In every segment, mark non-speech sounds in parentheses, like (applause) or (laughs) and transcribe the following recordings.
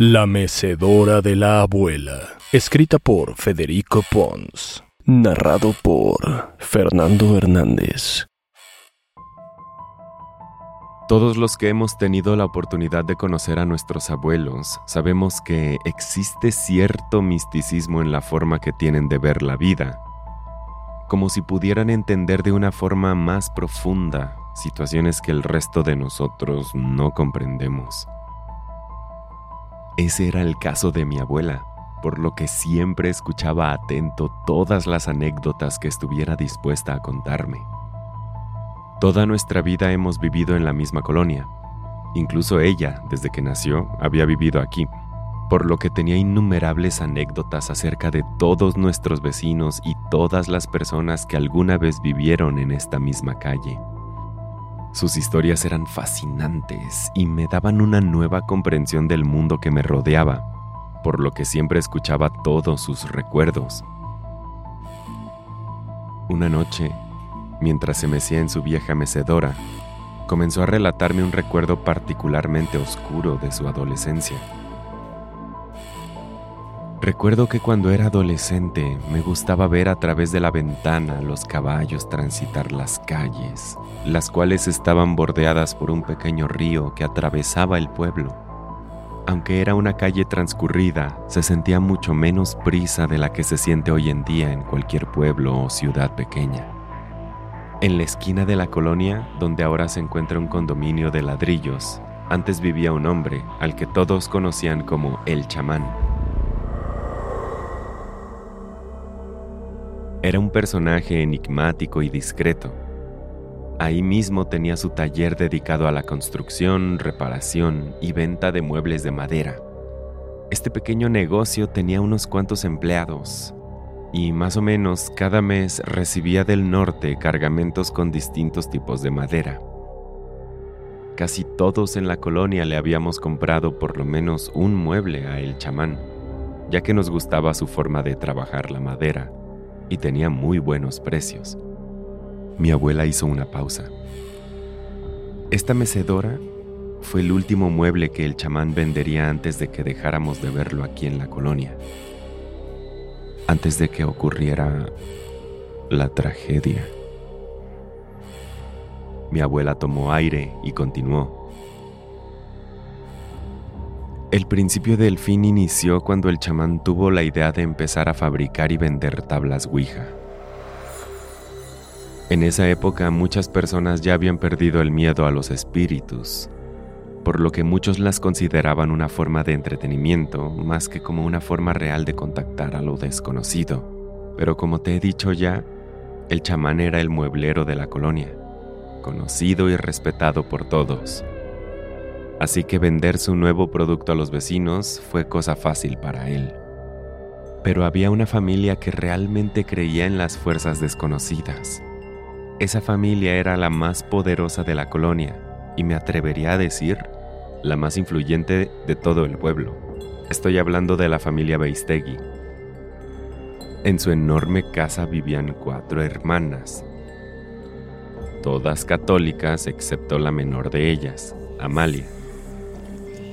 La mecedora de la abuela, escrita por Federico Pons, narrado por Fernando Hernández. Todos los que hemos tenido la oportunidad de conocer a nuestros abuelos sabemos que existe cierto misticismo en la forma que tienen de ver la vida, como si pudieran entender de una forma más profunda situaciones que el resto de nosotros no comprendemos. Ese era el caso de mi abuela, por lo que siempre escuchaba atento todas las anécdotas que estuviera dispuesta a contarme. Toda nuestra vida hemos vivido en la misma colonia. Incluso ella, desde que nació, había vivido aquí, por lo que tenía innumerables anécdotas acerca de todos nuestros vecinos y todas las personas que alguna vez vivieron en esta misma calle. Sus historias eran fascinantes y me daban una nueva comprensión del mundo que me rodeaba, por lo que siempre escuchaba todos sus recuerdos. Una noche, mientras se mecía en su vieja mecedora, comenzó a relatarme un recuerdo particularmente oscuro de su adolescencia. Recuerdo que cuando era adolescente me gustaba ver a través de la ventana los caballos transitar las calles, las cuales estaban bordeadas por un pequeño río que atravesaba el pueblo. Aunque era una calle transcurrida, se sentía mucho menos prisa de la que se siente hoy en día en cualquier pueblo o ciudad pequeña. En la esquina de la colonia, donde ahora se encuentra un condominio de ladrillos, antes vivía un hombre al que todos conocían como el chamán Era un personaje enigmático y discreto. Ahí mismo tenía su taller dedicado a la construcción, reparación y venta de muebles de madera. Este pequeño negocio tenía unos cuantos empleados y más o menos cada mes recibía del norte cargamentos con distintos tipos de madera. Casi todos en la colonia le habíamos comprado por lo menos un mueble a el chamán, ya que nos gustaba su forma de trabajar la madera y tenía muy buenos precios. Mi abuela hizo una pausa. Esta mecedora fue el último mueble que el chamán vendería antes de que dejáramos de verlo aquí en la colonia. Antes de que ocurriera la tragedia. Mi abuela tomó aire y continuó. El principio del fin inició cuando el chamán tuvo la idea de empezar a fabricar y vender tablas Ouija. En esa época muchas personas ya habían perdido el miedo a los espíritus, por lo que muchos las consideraban una forma de entretenimiento más que como una forma real de contactar a lo desconocido. Pero como te he dicho ya, el chamán era el mueblero de la colonia, conocido y respetado por todos así que vender su nuevo producto a los vecinos fue cosa fácil para él. Pero había una familia que realmente creía en las fuerzas desconocidas. Esa familia era la más poderosa de la colonia y me atrevería a decir la más influyente de todo el pueblo. Estoy hablando de la familia Beistegui. En su enorme casa vivían cuatro hermanas, todas católicas excepto la menor de ellas, Amalia.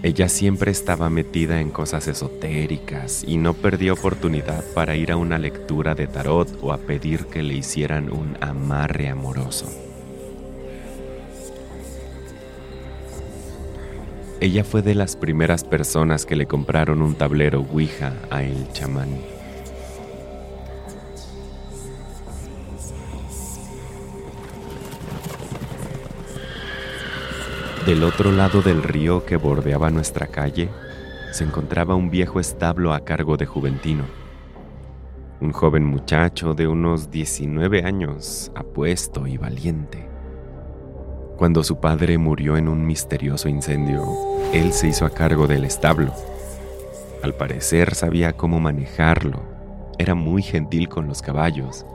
Ella siempre estaba metida en cosas esotéricas y no perdía oportunidad para ir a una lectura de tarot o a pedir que le hicieran un amarre amoroso. Ella fue de las primeras personas que le compraron un tablero Ouija a el chamán. Del otro lado del río que bordeaba nuestra calle, se encontraba un viejo establo a cargo de Juventino. Un joven muchacho de unos 19 años, apuesto y valiente. Cuando su padre murió en un misterioso incendio, él se hizo a cargo del establo, Al parecer sabía cómo manejarlo. Era muy gentil con los caballos.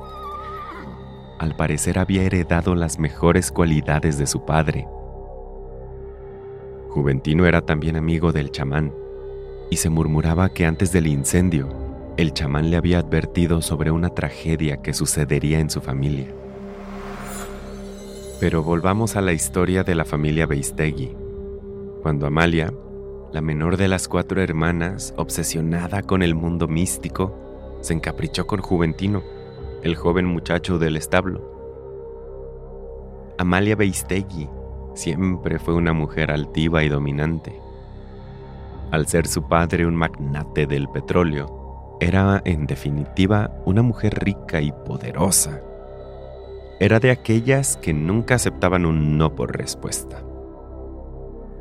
Al parecer había heredado las mejores cualidades de su padre. Juventino era también amigo del chamán y se murmuraba que antes del incendio, el chamán le había advertido sobre una tragedia que sucedería en su familia. Pero volvamos a la historia de la familia Beistegui. Cuando Amalia, la menor de las cuatro hermanas, obsesionada con el mundo místico, se encaprichó con Juventino, el joven muchacho del establo. Amalia Beistegui siempre fue una mujer altiva y dominante. Al ser su padre un magnate del petróleo, era en definitiva una mujer rica y poderosa. Era de aquellas que nunca aceptaban un no por respuesta.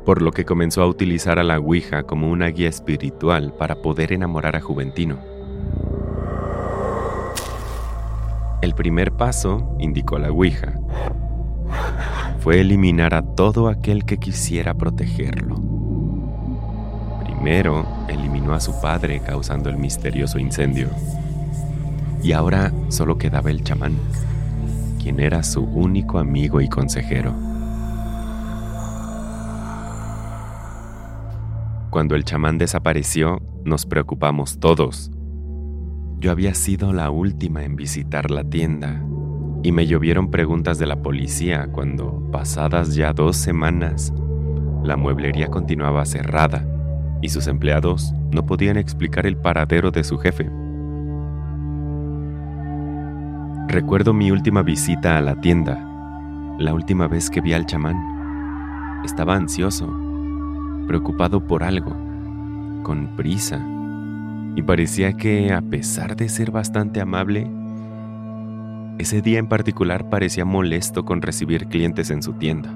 Por lo que comenzó a utilizar a la Ouija como una guía espiritual para poder enamorar a Juventino. El primer paso, indicó la Ouija, fue eliminar a todo aquel que quisiera protegerlo. Primero, eliminó a su padre causando el misterioso incendio. Y ahora solo quedaba el chamán, quien era su único amigo y consejero. Cuando el chamán desapareció, nos preocupamos todos. Yo había sido la última en visitar la tienda y me llovieron preguntas de la policía cuando, pasadas ya dos semanas, la mueblería continuaba cerrada y sus empleados no podían explicar el paradero de su jefe. Recuerdo mi última visita a la tienda, la última vez que vi al chamán. Estaba ansioso, preocupado por algo, con prisa, y parecía que, a pesar de ser bastante amable, ese día en particular parecía molesto con recibir clientes en su tienda.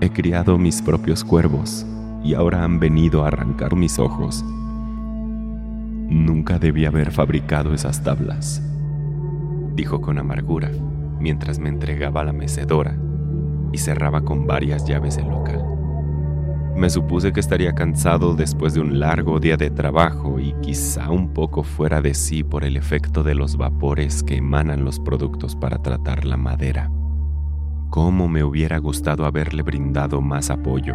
He criado mis propios cuervos y ahora han venido a arrancar mis ojos. Nunca debí haber fabricado esas tablas, dijo con amargura mientras me entregaba la mecedora y cerraba con varias llaves el local. Me supuse que estaría cansado después de un largo día de trabajo y quizá un poco fuera de sí por el efecto de los vapores que emanan los productos para tratar la madera. ¿Cómo me hubiera gustado haberle brindado más apoyo?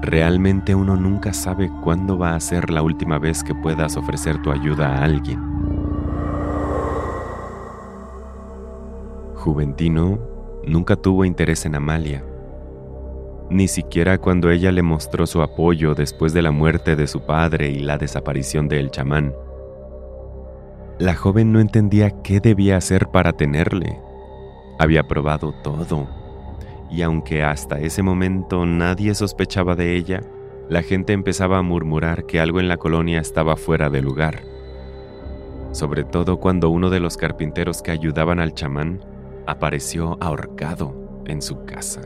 Realmente uno nunca sabe cuándo va a ser la última vez que puedas ofrecer tu ayuda a alguien. Juventino nunca tuvo interés en Amalia, ni siquiera cuando ella le mostró su apoyo después de la muerte de su padre y la desaparición del chamán. La joven no entendía qué debía hacer para tenerle. Había probado todo y aunque hasta ese momento nadie sospechaba de ella, la gente empezaba a murmurar que algo en la colonia estaba fuera de lugar. Sobre todo cuando uno de los carpinteros que ayudaban al chamán apareció ahorcado en su casa.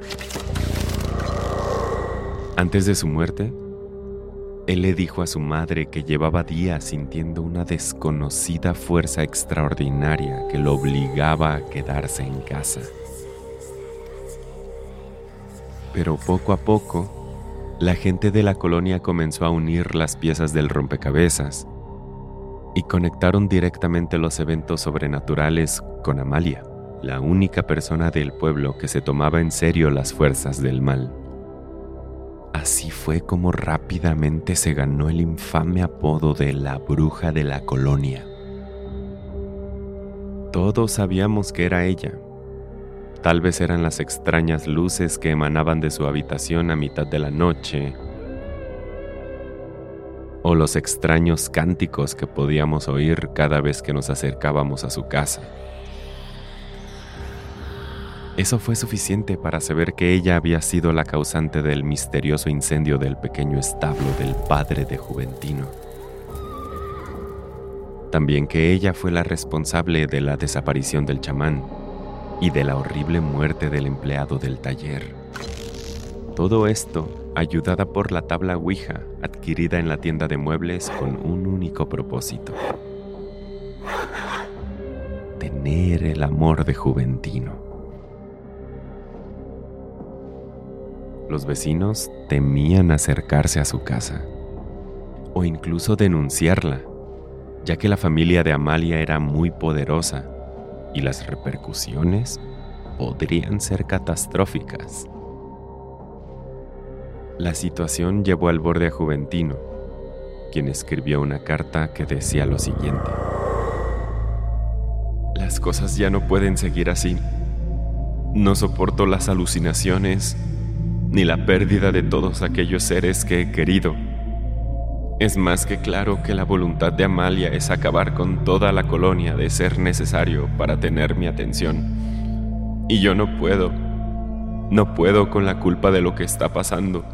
Antes de su muerte, él le dijo a su madre que llevaba días sintiendo una desconocida fuerza extraordinaria que lo obligaba a quedarse en casa. Pero poco a poco, la gente de la colonia comenzó a unir las piezas del rompecabezas y conectaron directamente los eventos sobrenaturales con Amalia, la única persona del pueblo que se tomaba en serio las fuerzas del mal. Así fue como rápidamente se ganó el infame apodo de la bruja de la colonia. Todos sabíamos que era ella, Tal vez eran las extrañas luces que emanaban de su habitación a mitad de la noche, o los extraños cánticos que podíamos oír cada vez que nos acercábamos a su casa. Eso fue suficiente para saber que ella había sido la causante del misterioso incendio del pequeño establo del padre de Juventino. También que ella fue la responsable de la desaparición del chamán y de la horrible muerte del empleado del taller. Todo esto ayudada por la tabla Ouija adquirida en la tienda de muebles con un único propósito. Tener el amor de Juventino. Los vecinos temían acercarse a su casa. o incluso denunciarla, ya que la familia de Amalia era muy poderosa y las repercusiones podrían ser catastróficas. La situación llevó al borde a Juventino, quien escribió una carta que decía lo siguiente. Las cosas ya no pueden seguir así. No soporto las alucinaciones ni la pérdida de todos aquellos seres que he querido. Es más que claro que la voluntad de Amalia es acabar con toda la colonia de ser necesario para tener mi atención. Y yo no puedo, no puedo con la culpa de lo que está pasando.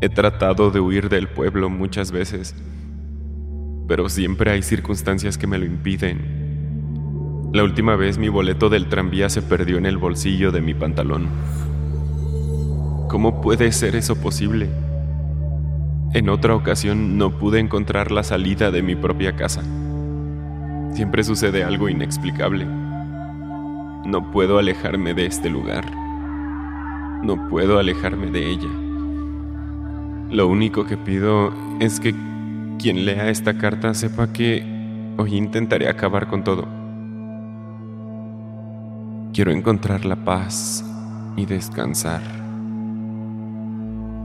He tratado de huir del pueblo muchas veces, pero siempre hay circunstancias que me lo impiden. La última vez mi boleto del tranvía se perdió en el bolsillo de mi pantalón. ¿Cómo puede ser eso posible? En otra ocasión no pude encontrar la salida de mi propia casa. Siempre sucede algo inexplicable. No puedo alejarme de este lugar. No puedo alejarme de ella. Lo único que pido es que quien lea esta carta sepa que hoy intentaré acabar con todo. Quiero encontrar la paz y descansar.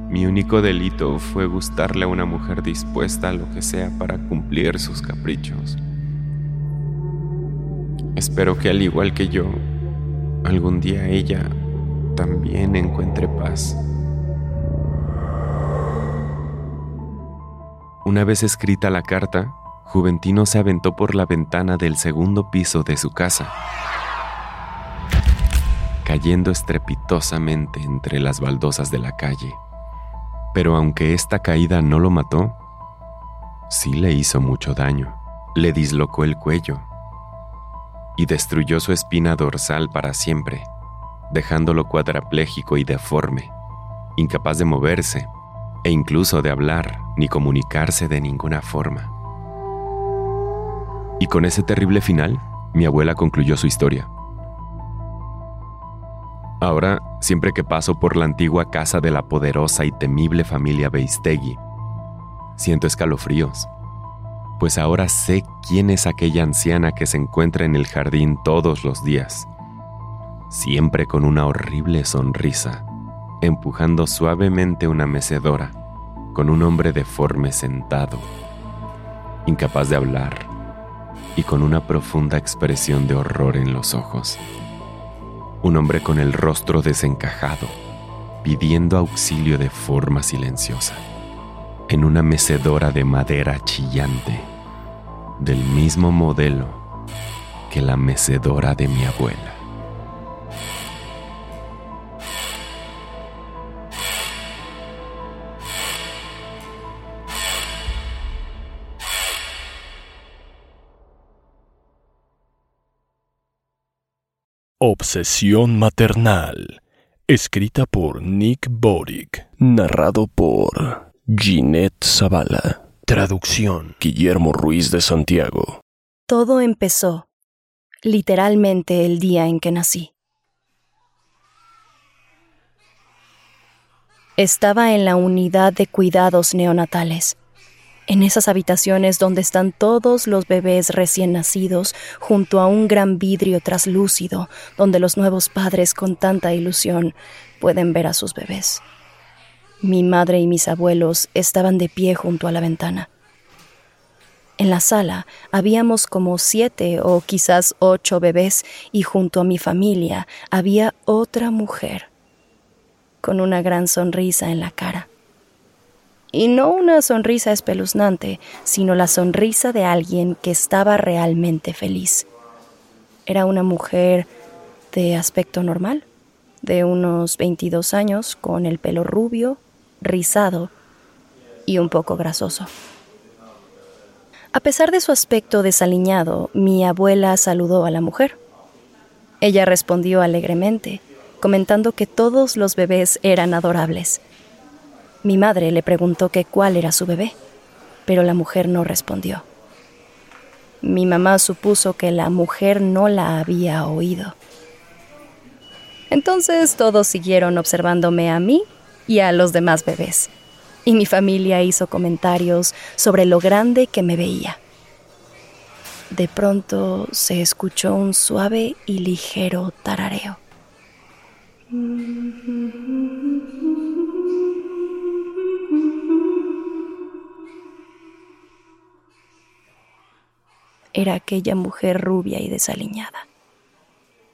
Mi único delito fue gustarle a una mujer dispuesta a lo que sea para cumplir sus caprichos. Espero que al igual que yo, algún día ella también encuentre paz. Una vez escrita la carta, Juventino se aventó por la ventana del segundo piso de su casa, cayendo estrepitosamente entre las baldosas de la calle. Pero aunque esta caída no lo mató, sí le hizo mucho daño. Le dislocó el cuello y destruyó su espina dorsal para siempre, dejándolo cuadrapléjico y deforme, incapaz de moverse e incluso de hablar ni comunicarse de ninguna forma. Y con ese terrible final, mi abuela concluyó su historia. Ahora, siempre que paso por la antigua casa de la poderosa y temible familia Beistegui, siento escalofríos, pues ahora sé quién es aquella anciana que se encuentra en el jardín todos los días, siempre con una horrible sonrisa empujando suavemente una mecedora con un hombre deforme sentado, incapaz de hablar y con una profunda expresión de horror en los ojos. Un hombre con el rostro desencajado, pidiendo auxilio de forma silenciosa, en una mecedora de madera chillante, del mismo modelo que la mecedora de mi abuela. Obsesión maternal. Escrita por Nick Boric. Narrado por Ginette Zavala. Traducción. Guillermo Ruiz de Santiago. Todo empezó, literalmente, el día en que nací. Estaba en la unidad de cuidados neonatales en esas habitaciones donde están todos los bebés recién nacidos, junto a un gran vidrio traslúcido, donde los nuevos padres con tanta ilusión pueden ver a sus bebés. Mi madre y mis abuelos estaban de pie junto a la ventana. En la sala habíamos como siete o quizás ocho bebés y junto a mi familia había otra mujer, con una gran sonrisa en la cara. Y no una sonrisa espeluznante, sino la sonrisa de alguien que estaba realmente feliz. Era una mujer de aspecto normal, de unos 22 años, con el pelo rubio, rizado y un poco grasoso. A pesar de su aspecto desaliñado, mi abuela saludó a la mujer. Ella respondió alegremente, comentando que todos los bebés eran adorables mi madre le preguntó que cuál era su bebé, pero la mujer no respondió. Mi mamá supuso que la mujer no la había oído. Entonces todos siguieron observándome a mí y a los demás bebés. y mi familia hizo comentarios sobre lo grande que me veía. De pronto se escuchó un suave y ligero tarareo. Era aquella mujer rubia y desaliñada,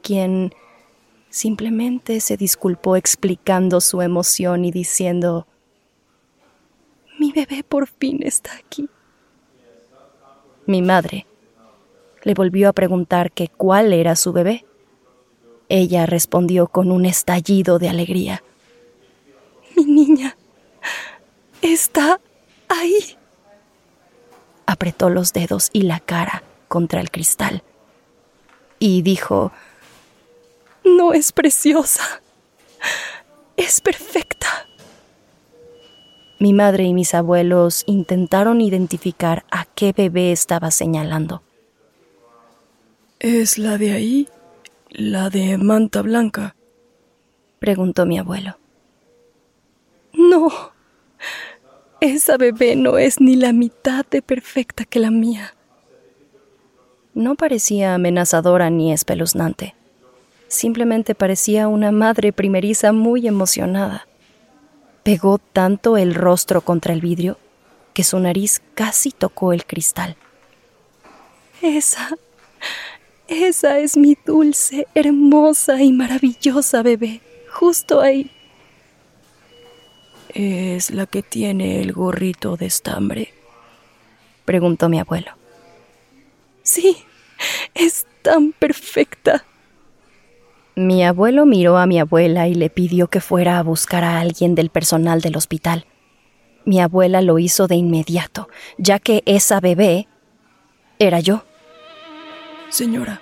quien simplemente se disculpó explicando su emoción y diciendo, mi bebé por fin está aquí. Mi madre le volvió a preguntar que cuál era su bebé. Ella respondió con un estallido de alegría. Mi niña está ahí. Apretó los dedos y la cara contra el cristal y dijo, no es preciosa, es perfecta. Mi madre y mis abuelos intentaron identificar a qué bebé estaba señalando. ¿Es la de ahí? ¿La de manta blanca? preguntó mi abuelo. No, esa bebé no es ni la mitad de perfecta que la mía. No parecía amenazadora ni espeluznante. Simplemente parecía una madre primeriza muy emocionada. Pegó tanto el rostro contra el vidrio que su nariz casi tocó el cristal. Esa, esa es mi dulce, hermosa y maravillosa bebé, justo ahí. ¿Es la que tiene el gorrito de estambre? preguntó mi abuelo. Sí, es tan perfecta. Mi abuelo miró a mi abuela y le pidió que fuera a buscar a alguien del personal del hospital. Mi abuela lo hizo de inmediato, ya que esa bebé era yo. Señora,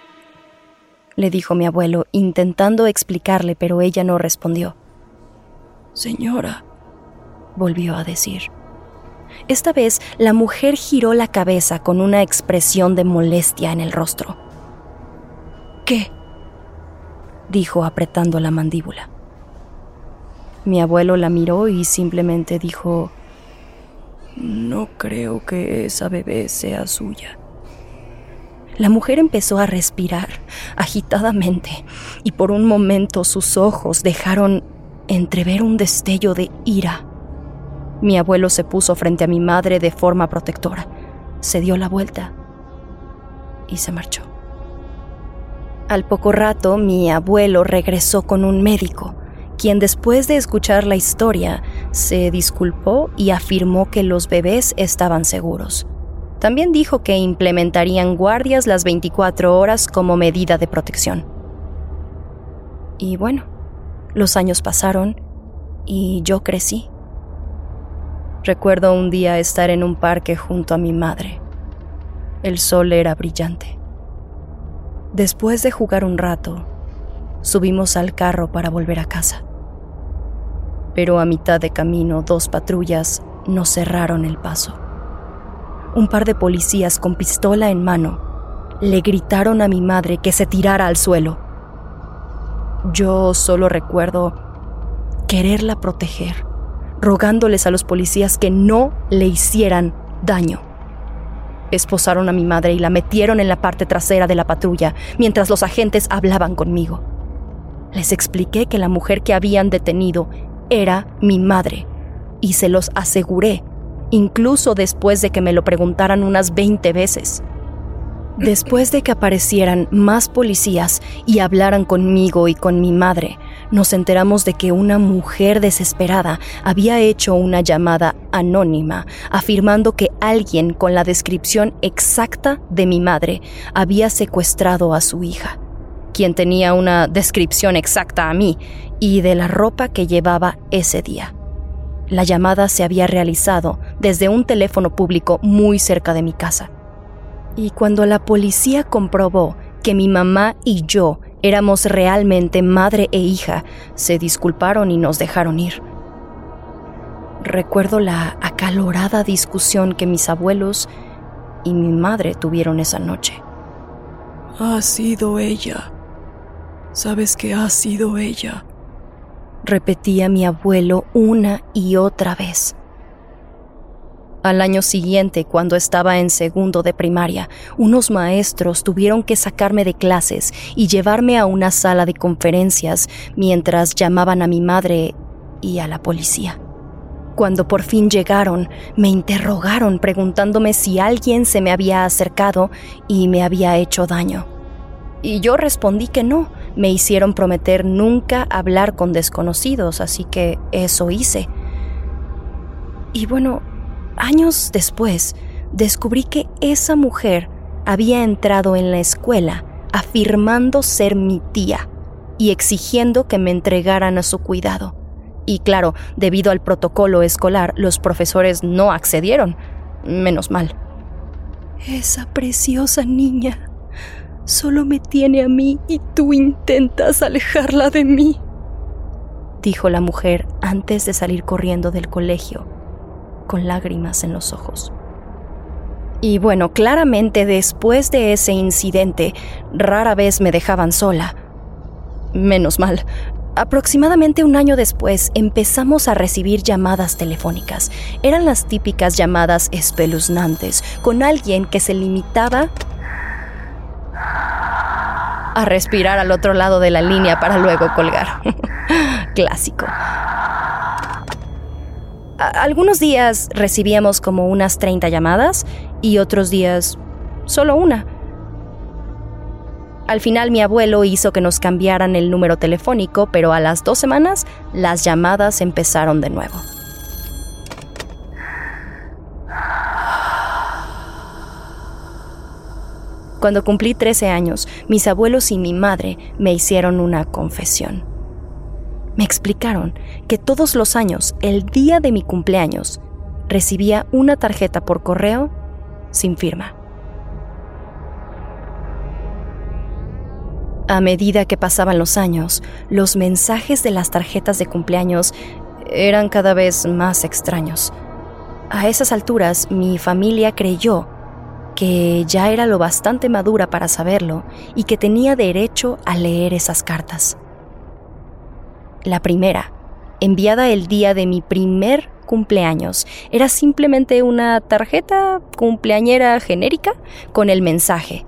le dijo mi abuelo, intentando explicarle, pero ella no respondió. Señora, volvió a decir. Esta vez la mujer giró la cabeza con una expresión de molestia en el rostro. ¿Qué? dijo apretando la mandíbula. Mi abuelo la miró y simplemente dijo, No creo que esa bebé sea suya. La mujer empezó a respirar agitadamente y por un momento sus ojos dejaron entrever un destello de ira. Mi abuelo se puso frente a mi madre de forma protectora, se dio la vuelta y se marchó. Al poco rato mi abuelo regresó con un médico, quien después de escuchar la historia se disculpó y afirmó que los bebés estaban seguros. También dijo que implementarían guardias las 24 horas como medida de protección. Y bueno, los años pasaron y yo crecí. Recuerdo un día estar en un parque junto a mi madre. El sol era brillante. Después de jugar un rato, subimos al carro para volver a casa. Pero a mitad de camino dos patrullas nos cerraron el paso. Un par de policías con pistola en mano le gritaron a mi madre que se tirara al suelo. Yo solo recuerdo quererla proteger, rogándoles a los policías que no le hicieran daño. Esposaron a mi madre y la metieron en la parte trasera de la patrulla mientras los agentes hablaban conmigo. Les expliqué que la mujer que habían detenido era mi madre y se los aseguré, incluso después de que me lo preguntaran unas 20 veces. Después de que aparecieran más policías y hablaran conmigo y con mi madre, nos enteramos de que una mujer desesperada había hecho una llamada anónima afirmando que alguien con la descripción exacta de mi madre había secuestrado a su hija, quien tenía una descripción exacta a mí y de la ropa que llevaba ese día. La llamada se había realizado desde un teléfono público muy cerca de mi casa. Y cuando la policía comprobó que mi mamá y yo éramos realmente madre e hija, se disculparon y nos dejaron ir. Recuerdo la acalorada discusión que mis abuelos y mi madre tuvieron esa noche. Ha sido ella. Sabes que ha sido ella. Repetía mi abuelo una y otra vez. Al año siguiente, cuando estaba en segundo de primaria, unos maestros tuvieron que sacarme de clases y llevarme a una sala de conferencias mientras llamaban a mi madre y a la policía. Cuando por fin llegaron, me interrogaron preguntándome si alguien se me había acercado y me había hecho daño. Y yo respondí que no, me hicieron prometer nunca hablar con desconocidos, así que eso hice. Y bueno, años después, descubrí que esa mujer había entrado en la escuela afirmando ser mi tía y exigiendo que me entregaran a su cuidado. Y claro, debido al protocolo escolar, los profesores no accedieron. Menos mal. Esa preciosa niña solo me tiene a mí y tú intentas alejarla de mí, dijo la mujer antes de salir corriendo del colegio, con lágrimas en los ojos. Y bueno, claramente después de ese incidente, rara vez me dejaban sola. Menos mal, Aproximadamente un año después empezamos a recibir llamadas telefónicas. Eran las típicas llamadas espeluznantes, con alguien que se limitaba a respirar al otro lado de la línea para luego colgar. (laughs) Clásico. Algunos días recibíamos como unas 30 llamadas y otros días solo una. Al final mi abuelo hizo que nos cambiaran el número telefónico, pero a las dos semanas las llamadas empezaron de nuevo. Cuando cumplí 13 años, mis abuelos y mi madre me hicieron una confesión. Me explicaron que todos los años, el día de mi cumpleaños, recibía una tarjeta por correo sin firma. A medida que pasaban los años, los mensajes de las tarjetas de cumpleaños eran cada vez más extraños. A esas alturas, mi familia creyó que ya era lo bastante madura para saberlo y que tenía derecho a leer esas cartas. La primera, enviada el día de mi primer cumpleaños, era simplemente una tarjeta cumpleañera genérica con el mensaje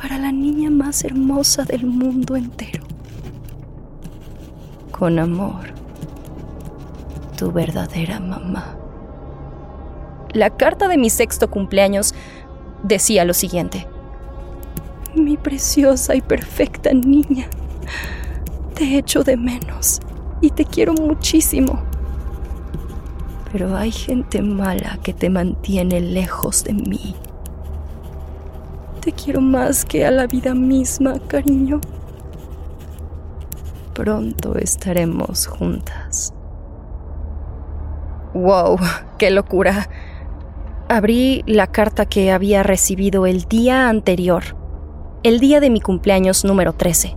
para la niña más hermosa del mundo entero. Con amor, tu verdadera mamá. La carta de mi sexto cumpleaños decía lo siguiente. Mi preciosa y perfecta niña, te echo de menos y te quiero muchísimo. Pero hay gente mala que te mantiene lejos de mí. Te quiero más que a la vida misma, cariño. Pronto estaremos juntas. ¡Wow! ¡Qué locura! Abrí la carta que había recibido el día anterior, el día de mi cumpleaños número 13.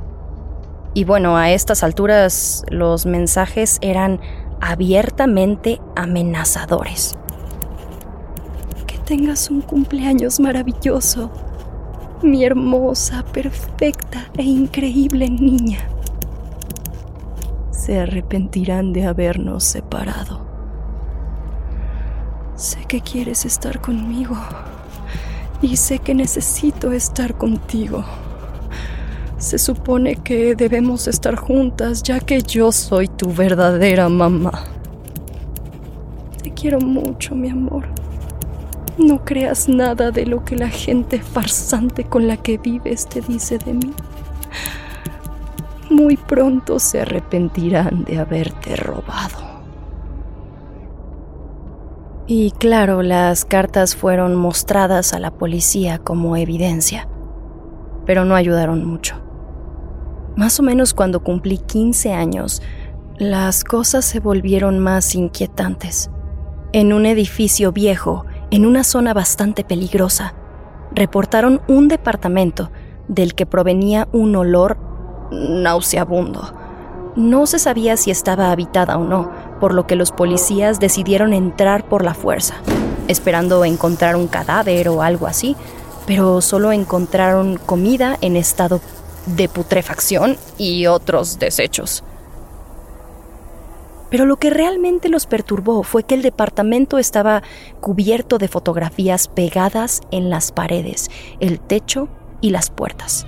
Y bueno, a estas alturas los mensajes eran abiertamente amenazadores. Que tengas un cumpleaños maravilloso mi hermosa, perfecta e increíble niña. Se arrepentirán de habernos separado. Sé que quieres estar conmigo y sé que necesito estar contigo. Se supone que debemos estar juntas ya que yo soy tu verdadera mamá. Te quiero mucho, mi amor. No creas nada de lo que la gente farsante con la que vives te dice de mí. Muy pronto se arrepentirán de haberte robado. Y claro, las cartas fueron mostradas a la policía como evidencia, pero no ayudaron mucho. Más o menos cuando cumplí 15 años, las cosas se volvieron más inquietantes. En un edificio viejo, en una zona bastante peligrosa, reportaron un departamento del que provenía un olor nauseabundo. No se sabía si estaba habitada o no, por lo que los policías decidieron entrar por la fuerza, esperando encontrar un cadáver o algo así, pero solo encontraron comida en estado de putrefacción y otros desechos. Pero lo que realmente los perturbó fue que el departamento estaba cubierto de fotografías pegadas en las paredes, el techo y las puertas.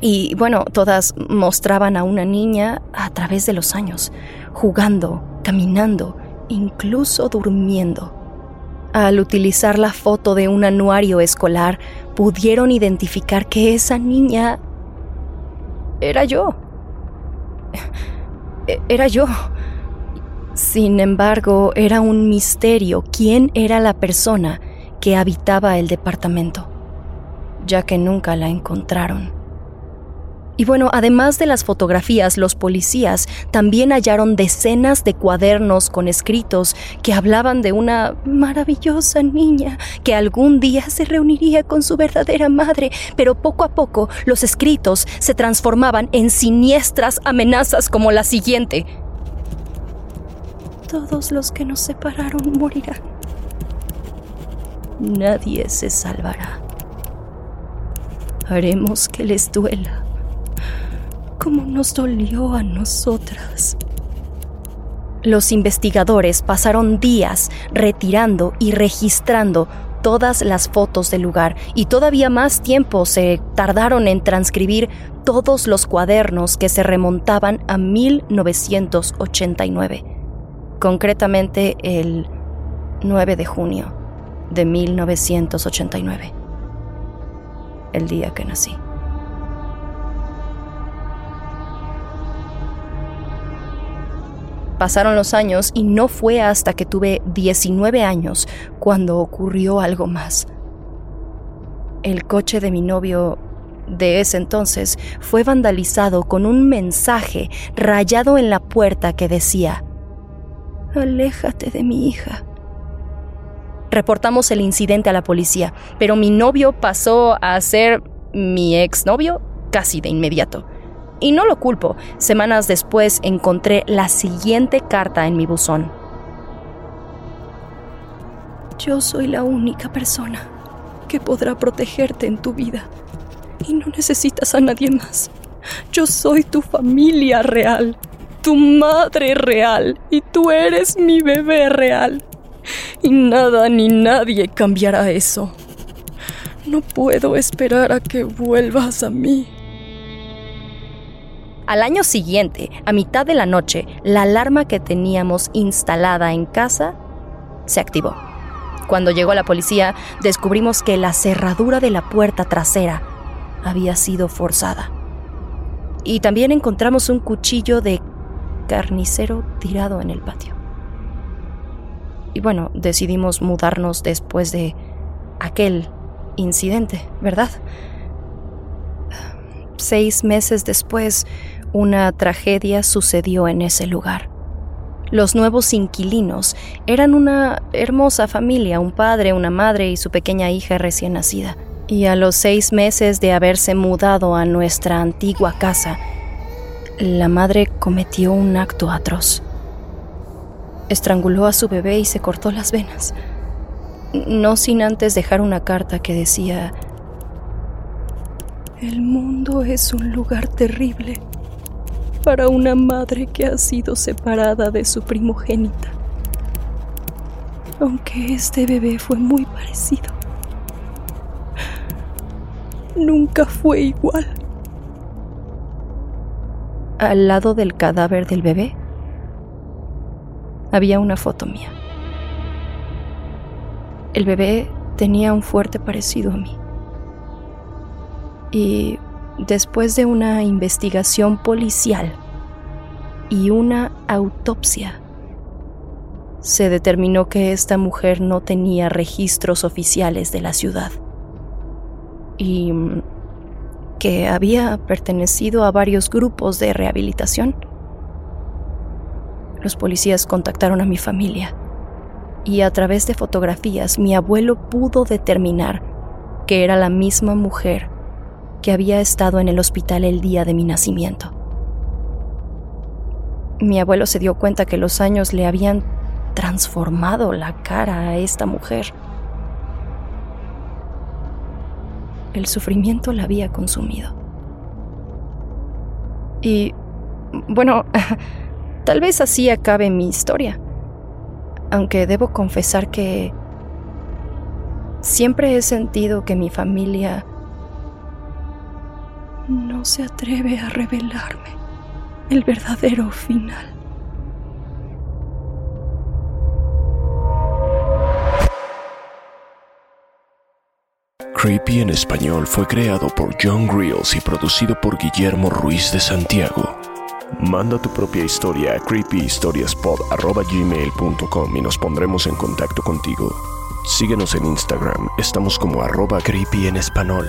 Y bueno, todas mostraban a una niña a través de los años, jugando, caminando, incluso durmiendo. Al utilizar la foto de un anuario escolar, pudieron identificar que esa niña era yo. Era yo. Sin embargo, era un misterio quién era la persona que habitaba el departamento, ya que nunca la encontraron. Y bueno, además de las fotografías, los policías también hallaron decenas de cuadernos con escritos que hablaban de una maravillosa niña que algún día se reuniría con su verdadera madre, pero poco a poco los escritos se transformaban en siniestras amenazas como la siguiente. Todos los que nos separaron morirán. Nadie se salvará. Haremos que les duela como nos dolió a nosotras. Los investigadores pasaron días retirando y registrando todas las fotos del lugar y todavía más tiempo se tardaron en transcribir todos los cuadernos que se remontaban a 1989, concretamente el 9 de junio de 1989, el día que nací. Pasaron los años y no fue hasta que tuve 19 años cuando ocurrió algo más. El coche de mi novio de ese entonces fue vandalizado con un mensaje rayado en la puerta que decía, Aléjate de mi hija. Reportamos el incidente a la policía, pero mi novio pasó a ser mi exnovio casi de inmediato. Y no lo culpo. Semanas después encontré la siguiente carta en mi buzón. Yo soy la única persona que podrá protegerte en tu vida. Y no necesitas a nadie más. Yo soy tu familia real, tu madre real, y tú eres mi bebé real. Y nada ni nadie cambiará eso. No puedo esperar a que vuelvas a mí. Al año siguiente, a mitad de la noche, la alarma que teníamos instalada en casa se activó. Cuando llegó la policía, descubrimos que la cerradura de la puerta trasera había sido forzada. Y también encontramos un cuchillo de carnicero tirado en el patio. Y bueno, decidimos mudarnos después de aquel incidente, ¿verdad? Seis meses después, una tragedia sucedió en ese lugar. Los nuevos inquilinos eran una hermosa familia, un padre, una madre y su pequeña hija recién nacida. Y a los seis meses de haberse mudado a nuestra antigua casa, la madre cometió un acto atroz. Estranguló a su bebé y se cortó las venas, no sin antes dejar una carta que decía, El mundo es un lugar terrible para una madre que ha sido separada de su primogénita. Aunque este bebé fue muy parecido, nunca fue igual. Al lado del cadáver del bebé había una foto mía. El bebé tenía un fuerte parecido a mí. Y después de una investigación policial y una autopsia, se determinó que esta mujer no tenía registros oficiales de la ciudad y que había pertenecido a varios grupos de rehabilitación. Los policías contactaron a mi familia y a través de fotografías mi abuelo pudo determinar que era la misma mujer que había estado en el hospital el día de mi nacimiento. Mi abuelo se dio cuenta que los años le habían transformado la cara a esta mujer. El sufrimiento la había consumido. Y, bueno, (laughs) Tal vez así acabe mi historia. Aunque debo confesar que siempre he sentido que mi familia no se atreve a revelarme el verdadero final. Creepy en español fue creado por John Grills y producido por Guillermo Ruiz de Santiago. Manda tu propia historia a creepyhistoriaspod.gmail.com y nos pondremos en contacto contigo. Síguenos en Instagram, estamos como arroba creepy en español.